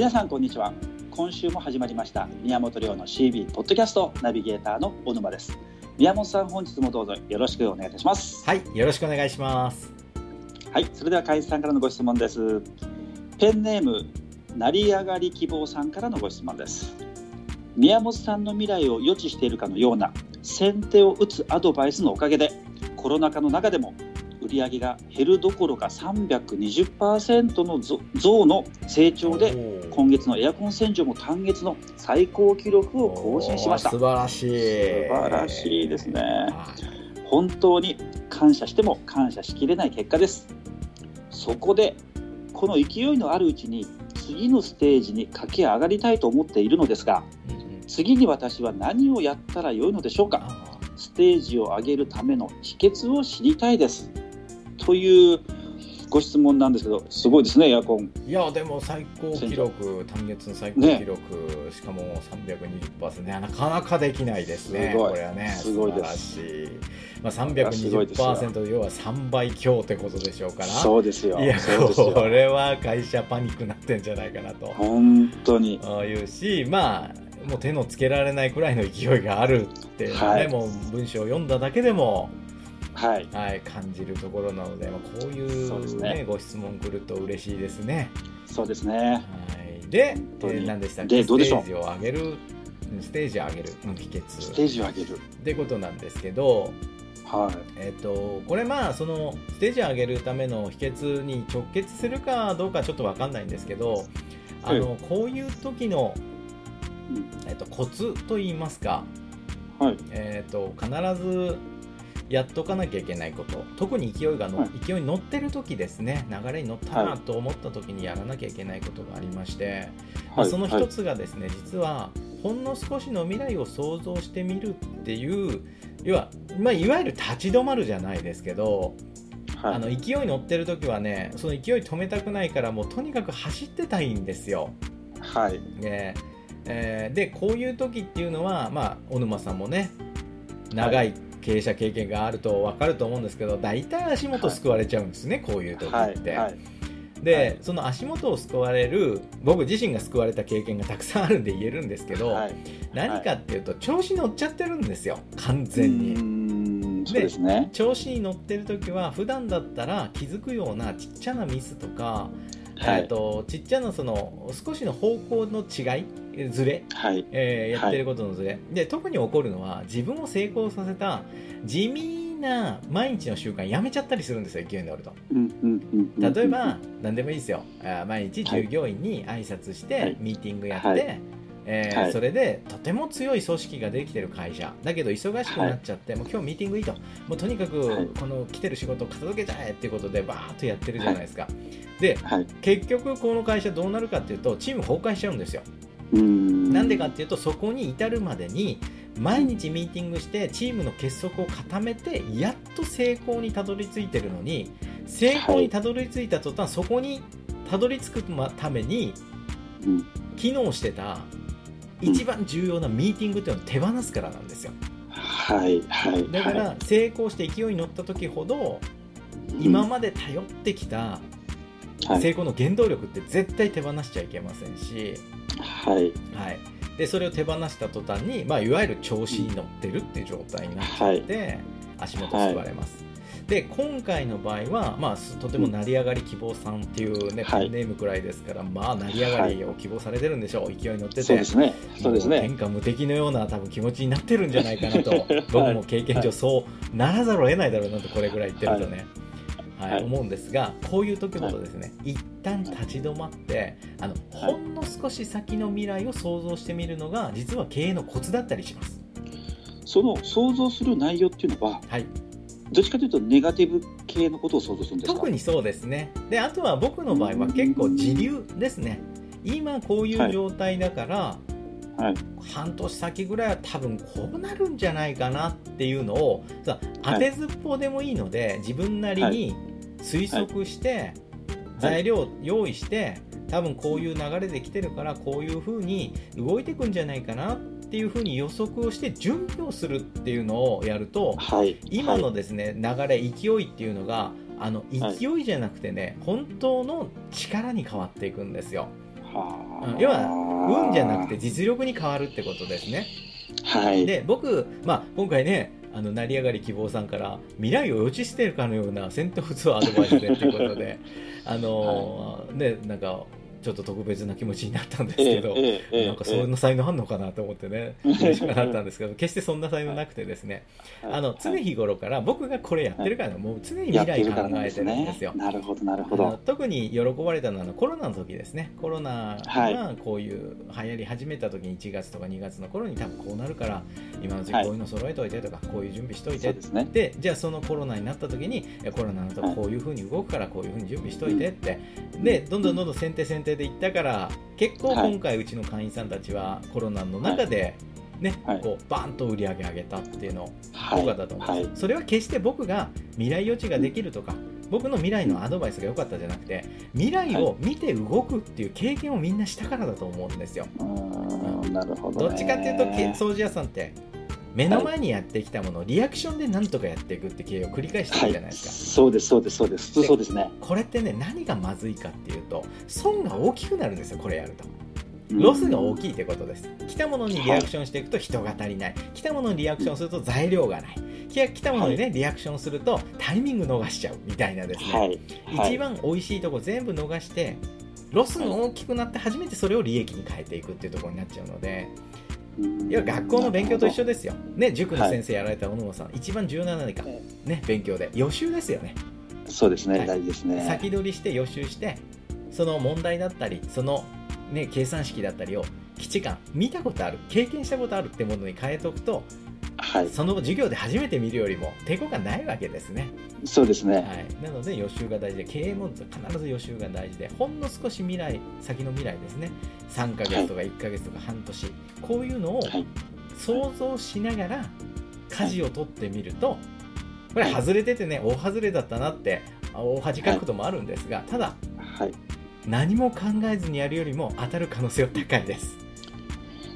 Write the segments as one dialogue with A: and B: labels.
A: 皆さんこんにちは。今週も始まりました。宮本亮の CB ポッドキャストナビゲーターの小沼です。宮本さん本日もどうぞよろしくお願いいたします。
B: はいよろしくお願いします。
A: はいそれでは会員さんからのご質問です。ペンネーム成り上がり希望さんからのご質問です。宮本さんの未来を予知しているかのような先手を打つアドバイスのおかげでコロナ禍の中でも売上が減るどころか320%の増の成長で今月のエアコン洗浄も単月の最高記録を更新しました。
B: 素晴らしい。
A: 素晴らしいですね。本当に感謝しても感謝しきれない結果です。そこでこの勢いのあるうちに次のステージに駆け上がりたいと思っているのですが、次に私は何をやったらよいのでしょうか？ステージを上げるための秘訣を知りたいですというご質問なんですけど、すごいですね、エアコン。
B: いや、でも最高記録、単月の最高記録、ね、しかも320%、ね、なかなかできないですね、これはね、
A: すごいです。
B: まあ、320%要は3倍強ってことでしょうから、
A: そうですよ。
B: いや、これは会社パニックになってんじゃないかなと。
A: 本当に。
B: いうし、まあ、もう手のつけられないくらいの勢いがあるってね、はい、もう文章を読んだだけでも、
A: はい、
B: はい、感じるところなので、まあ、こういうね、ね。ご質問来ると嬉しいですね。
A: そうですね。はい、
B: で、えー、何でしたっけ？ステージを上げる？ステージを上げる。の秘訣
A: ステージを上げる。
B: ってことなんですけど、
A: はい。
B: えーと、これまあそのステージを上げるための秘訣に直結するかどうかちょっと分かんないんですけどあの、はい、こういう時の、えーと、コツといいますか、
A: はい。
B: えーと必ずやっとかなきゃいけないこと。特に勢いがの、はい、勢いに乗ってる時ですね。流れに乗ったなと思った時にやらなきゃいけないことがありまして、はい、まあ、その一つがですね、はい、実はほんの少しの未来を想像してみるっていう要は、まあ、いわゆる立ち止まるじゃないですけど、あの勢いに乗ってる時はねその勢い止めたくないからもうとにかく走ってたいんですよ。
A: はい。
B: ね。えー、でこういう時っていうのは、まあ、小沼さんもね長い経営者経験があると分かると思うんですけど大体足元救われちゃうんですね、はい、こういう時って。はいはい、で、はい、その足元を救われる僕自身が救われた経験がたくさんあるんで言えるんですけど、何かっていうと調子乗っちゃってるんですよ完全
A: に。で、ね、
B: 調子に乗ってる時は普段だったら気づくようなちっちゃなミスとかはい、とちっちゃなその少しの方向の違いずれ、
A: はい。
B: えー、やってることのずれ、はい、で特に起こるのは自分を成功させた地味な毎日の習慣やめちゃったりするんですよ勢いに乗ると、例えば何でもいいですよ。毎日従業員に挨拶してミーティングやって、えーはい、それでとても強い組織ができてる会社。だけど忙しくなっちゃって、はい、もう今日ミーティングいいと。もうとにかくこの来てる仕事を片付けちゃえっていうことでバーッとやってるじゃないですか、はい、で、結局この会社どうなるかっていうとチーム崩壊しちゃうんですよなんでかっていうとそこに至るまでに毎日ミーティングしてチームの結束を固めてやっと成功にたどり着いてるのに成功にたどり着いた途端、そこにたどり着くために機能してた一番重要なミーティングっていうのを手放すからなんですよ。
A: はいはい、
B: だから成功して勢いに乗った時ほど今まで頼ってきた成功の原動力って絶対手放しちゃいけませんし、
A: はい、
B: はい、でそれを手放した途端に、まあ、いわゆる調子に乗ってるっていう状態になっちゃって、足元救われます。で今回の場合は、まあ、とても成り上がり希望さんっていうね、はい、ネームくらいですから、まあ、成り上がりを希望されてるんでしょう、はい、勢いに乗ってて、
A: そうですね、そうですね。
B: 天下無敵のような多分気持ちになってるんじゃないかなと、僕も経験上、そうならざるを得ないだろうなと、これぐらい言ってるとね。はい、思うんですがこういう時ほどですね、はい、一旦立ち止まってあの、ほんの少し先の未来を想像してみるのが実は経営のコツだったりします。
A: その想像する内容っていうのは、
B: はい、
A: どっちかというとネガティブ系のことを想像するんですか？
B: 特にそうですね。であとは僕の場合は結構自流ですね。今こういう状態だから、
A: はい、
B: 半年先ぐらいは多分こうなるんじゃないかなっていうのをさ当てずっぽうでもいいので、自分なりに推測して、材料用意して多分こういう流れで来てるからこういうふうに動いていくんじゃないかなっていうふうに予測をして準備をするっていうのをやると、
A: はい、
B: 今のですね、流れ勢いっていうのがあの勢いじゃなくてね、本当の力に変わっていくんですよ。は要は運じゃなくて実力に変わるってことですね。
A: はい、
B: で僕、まあ、今回ねあの成り上がり希望さんから未来を予知しているかのような戦闘普通アドバイスでということであの、はい、ねなんかちょっと特別な気持ちになったんですけど、ええなんかそんな才能あるのかなと思ってね、嬉しくなったんですけど、決してそんな才能なくてですね、あの常日頃から僕がこれやってるから、もう常に未来考えてるんですよ。
A: なるほど、なるほど。
B: 特に喜ばれたのはコロナの時ですね、コロナがこういう流行り始めた時に1月とか2月の頃に多分こうなるから、今のうちこういうの揃えといてとか、こういう準備しといてで、じゃあそのコロナになった時に、コロナのとこういうふうに動くから、こういうふうに準備しといてって、で、どんどんどんどん先手先手でいったから、結構今回うちの会員さんたちはコロナの中で、ね、はい、こうバーンと売り上げ上げたっていうの効果だと思います、はい、それは決して僕が未来予知ができるとか僕の未来のアドバイスが良かったじゃなくて未来を見て動くっていう経験をみんなしたからだと思うんですよ、
A: うん、なるほ
B: ど、どっちかっていうと掃除屋さんって目の前にやってきたものをリアクションでなんとかやっていくって経営を繰り返してるじゃないですか、はい、
A: そうですそうですそうです。そうですね。
B: これってね何がまずいかっていうと損が大きくなるんですよこれやると。ロスが大きいということです。来たものにリアクションしていくと人が足りない。来たものにリアクションすると材料がない。来たものにね、リアクションするとタイミング逃しちゃうみたいなですね。はい、一番美味しいところ全部逃して、ロスが大きくなって初めてそれを利益に変えていくっていうところになっちゃうので、いや学校の勉強と一緒ですよ、ね、塾の先生やられた小野さん、はい、一番重要な何か、ね、勉強で。予習ですよね。
A: そうですね、はい、大事ですね。
B: 先取りして予習してその問題だったりその、ね、計算式だったりを基地感見たことある経験したことあるってものに変えておくとはい、その授業で初めて見るよりも抵抗がないわけですね。
A: そうですね、は
B: い、なので予習が大事で経営も必ず予習が大事でほんの少し未来先の未来ですね。3ヶ月とか1ヶ月とか半年、はい、こういうのを想像しながら舵を取ってみると、これ外れててね大外れだったなって大恥かくこともあるんですが、ただ、はい、何も考えずにやるよりも当たる可能性は高いです。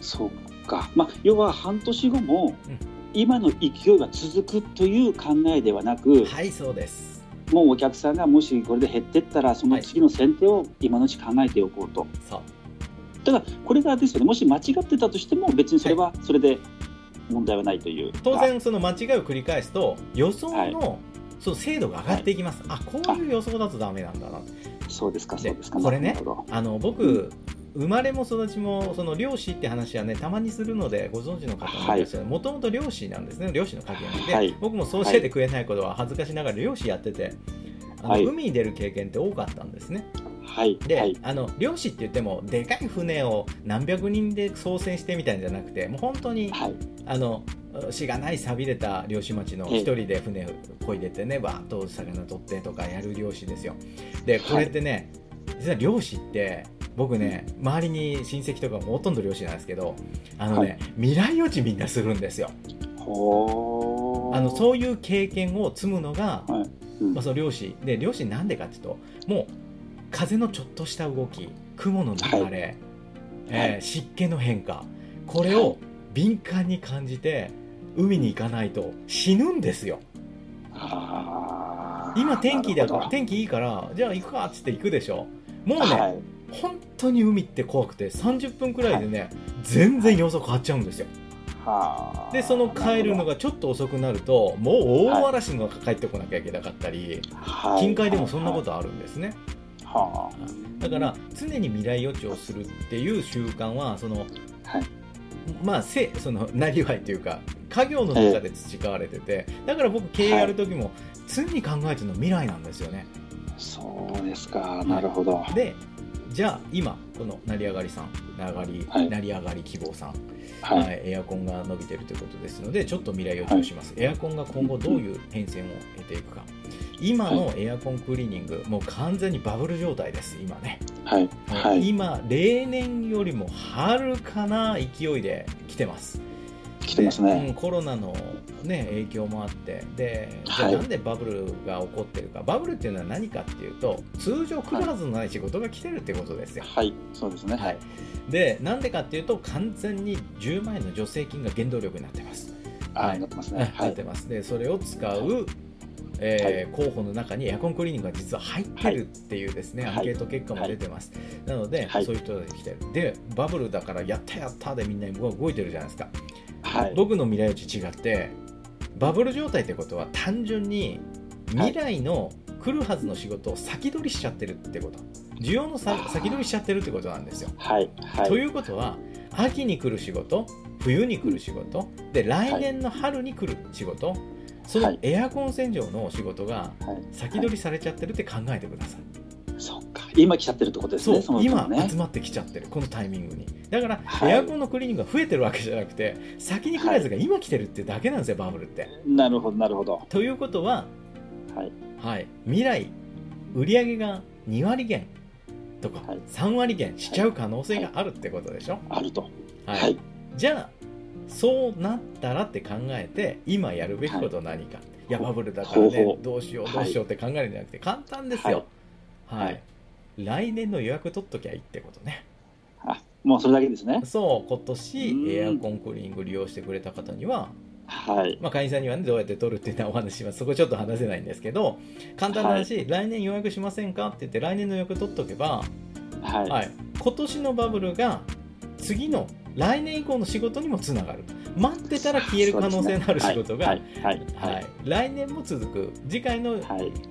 A: そうか、まあ、要は半年後も、今の勢いが続くという考えではなく、
B: はいそうです。
A: もうお客さんがもしこれで減っていったらその次の先手を今のうち考えておこうと、はい、そう。ただこれがですよね。もし間違ってたとしても別にそれはそれで問題はないという、はい、
B: 当然その間違いを繰り返すと予想の、その精度が上がっていきます、はい、あこういう予想だとだめなんだな。
A: そうですかそうですか。
B: これねあの僕、生まれも育ちもその漁師って話はねたまにするのでご存知の方もいらっしゃる。もともと漁師なんですね。漁師の家系なんで、はい、僕もそうしててくれないことは恥ずかしながら漁師やっててあの、はい、海に出る経験って多かったんですね。
A: はい、
B: で、はい、あの漁師って言ってもでかい船を何百人で操船してみたいんじゃなくてもう本当に、はい、あのしがない寂れた漁師町の一人で船をこいでてねバーッと魚取ってとかやる漁師ですよ。でこれってね、実は漁師って僕ね周りに親戚とかもほとんど漁師なんですけどあのね、はい、未来予知みんなするんですよ。あのそういう経験を積むのが、はい。うん、まあ、その漁師。で漁師なんでかっていうともう風のちょっとした動き雲の流れ、はい、えー、湿気の変化これを敏感に感じて海に行かないと死ぬんですよ。今天気だ天気いいからじゃあ行くかっつって行くでしょ。もうね、はい、本当に海って怖くて30分くらいでね、はい、全然様子変わっちゃうんですよ。はでその帰るのがちょっと遅くなるともう大嵐の中帰ってこなきゃいけなかったり、はい、近海でもそんなことあるんですね。はあ、だから常に未来予知をするっていう習慣はその、はい、まあせそのなりわいというか家業の中で培われてて、だから僕経営やる時も常に考えてるの未来なんですよね。
A: そうですかなるほど。
B: でじゃあ今この成り上がりさん成がり、はい、成り上がり希望さん、はい、エアコンが伸びてるということですのでちょっと未来予知をします、はい、エアコンが今後どういう変遷を得ていくか。今のエアコンクリーニング、もう完全にバブル状態です今ね、
A: はい。はい、
B: 今例年よりもはるかな勢いで来てます
A: 来てますね、
B: うん、コロナの、ね、影響もあって。でじゃあなんでバブルが起こってるか、はい、バブルっていうのは何かっていうと通常来るはずのない仕事が来てるってことですよ。
A: はい、そうですね、
B: はい、でなんでかっていうと完全に10万円の助成金が原動力になってます。
A: はい、なってますね。
B: なってます。でそれを使うえー、候補の中にエアコンクリーニングが実は入ってるっていうですね、アンケート結果も出てます、なので、そういう人が来てる。でバブルだからやったやったでみんな動いてるじゃないですか、僕の未来予知違ってバブル状態ってことは単純に未来の来るはずの仕事を先取りしちゃってるってこと。需要の先取りしちゃってるってことなんですよ。
A: はい。はい、
B: ということは秋に来る仕事冬に来る仕事で来年の春に来る仕事、そのエアコン洗浄の仕事が先取りされちゃってるって考えてください。
A: そっか。今来ちゃってるってことですね、
B: そう、今集まってきちゃってる、このタイミングに。だから、エアコンのクリーニングが増えてるわけじゃなくて、先に来るやつが今来てるってだけなんですよ、バブルって。
A: なるほど、なるほど。
B: ということは、
A: はい、
B: はい、未来、売上が2割減とか3割減しちゃう可能性があるってことでしょ、
A: あると。
B: はい、じゃあ、そうなったらって考えて、今やるべきこと何か。いや、バブルだからね、どうしよう、どうしようって考えるんじゃなくて、簡単ですよ。はい。来年の予約取っときゃいいってことね。
A: あ、もうそれだけですね。
B: そう、今年エアコンクリーニング利用してくれた方には、
A: はい。
B: まあ、会員さんにはね、どうやって取るっていうのはお話します。そこちょっと話せないんですけど、簡単な話、はい、来年予約しませんかって言って、来年の予約取っとけば、
A: はい。はい、
B: 今年のバブルが次の来年以降の仕事にもつながる。待ってたら消える可能性のある仕事が、来年も続く。次回の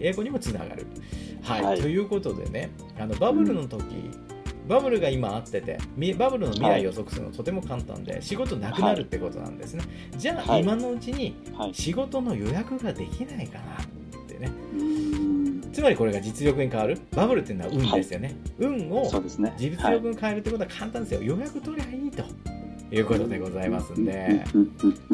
B: 英語にもつながる、はい。はい、ということでねあのバブルの時、うん、バブルが今あっててバブルの未来予測するのとても簡単で仕事なくなるってことなんですね、じゃあ、今のうちに仕事の予約ができないかなってね、つまりこれが実力に変わるバブルっていうのは運ですよね、はい、運を実力に変えるってことは簡単ですよ、予約取りゃいいということでございますんで、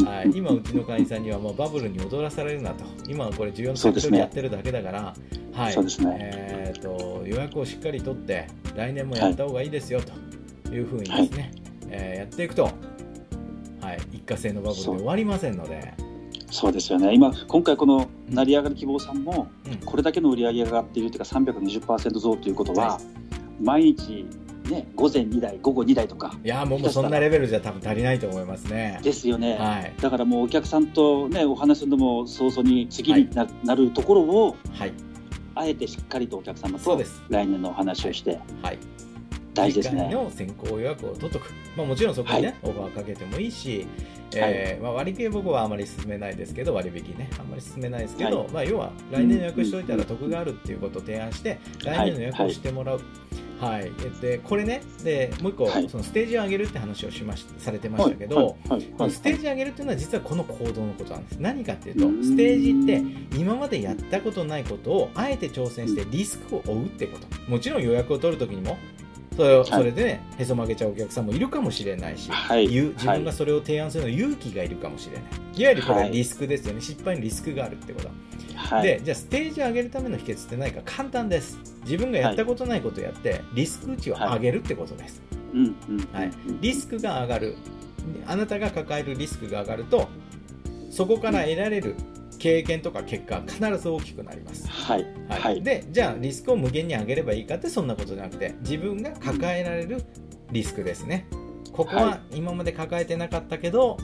B: はい、今うちの会員さんにはもうバブルに踊らされるなと。今はこれ14のセクやってるだけだから、はい。えーと、予約をしっかり取って来年もやった方がいいですよというふうにですね、はい、えー、やっていくと、はい、一過性のバブルで終わりませんので。
A: そうですよね。今今回この成り上がる希望さんも、これだけの売り上げが上がっているというか320%増ということは、毎日ね、午前2台、午後2台とか。
B: いやもうそんなレベルじゃ多分足りないと思いますね。
A: ですよね。はい、だからもうお客さんとね、お話するのも早々に次になはい、なるところを、はい、あえてしっかりとお客様と来年のお話をして、
B: はい、
A: 大事ですね。
B: の先行予約を取っとく。まあもちろんそこにね、オファーかけてもいいし、えーまあ、割引僕はあまり進めないですけど割引ねあんまり進めないですけど、はい、まあ、要は来年の予約しといたら得があるっていうことを提案して来年の予約をしてもらう。はい、でこれねでもう一個、はい、そのステージを上げるって話をしましされてましたけど、ステージ上げるっていうのは実はこの行動のことなんです。何かっていうとステージって今までやったことないことをあえて挑戦してリスクを負うってこと。もちろん予約を取るときにもそれそれでね、へそ曲げちゃうお客さんもいるかもしれないし、はい、自分がそれを提案するの勇気がいるかもしれない。いわゆるこれリスクですよね、失敗にリスクがあるってこと。はい、でじゃあステージを上げるための秘訣って何か簡単です。自分がやったことないことをやって、リスク値を上げるってことです、はい、リスクが上がる。あなたが抱えるリスクが上がるとそこから得られる経験とか結果は必ず大きくなります。
A: はい。
B: はい。はい、で、じゃあリスクを無限に上げればいいかってそんなことじゃなくて、自分が抱えられるリスクですね。ここは今まで抱えてなかったけど、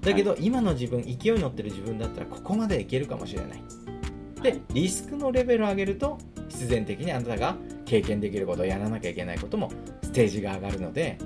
B: だけど今の自分、勢いに乗ってる自分だったらここまでいけるかもしれない。で、リスクのレベルを上げると、必然的にあなたが経験できることをやらなきゃいけないこともステージが上がるので、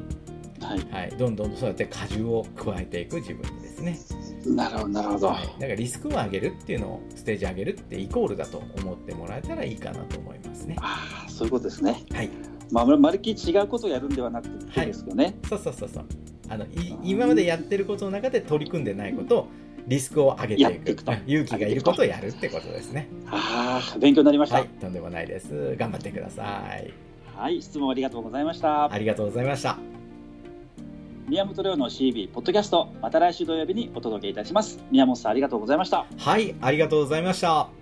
B: はい、はい、どんどんそうやって荷重を加えていく自分にですね。
A: なるほどなるほど、だ
B: からリスクを上げるっていうのをステージ上げるってイコールだと思ってもらえたらいいかなと思いますね。
A: ああそういうことですね。
B: はい。
A: まあ、まるっきり違うことをやるんではなくてですよね、はい、
B: そうそうそうそう。あのい今までやってることの中で取り組んでないことをリスクを上げていく。勇気がいることをやるってことですね。
A: ああ勉強になりました、はい、
B: とんでもないです。頑張ってください。
A: はい質問ありがとうございました。
B: ありがとうございました
A: 宮本亮の CB ポッドキャストまた来週土曜日にお届けいたします。宮本さんありがとうございました。
B: はいありがとうございました。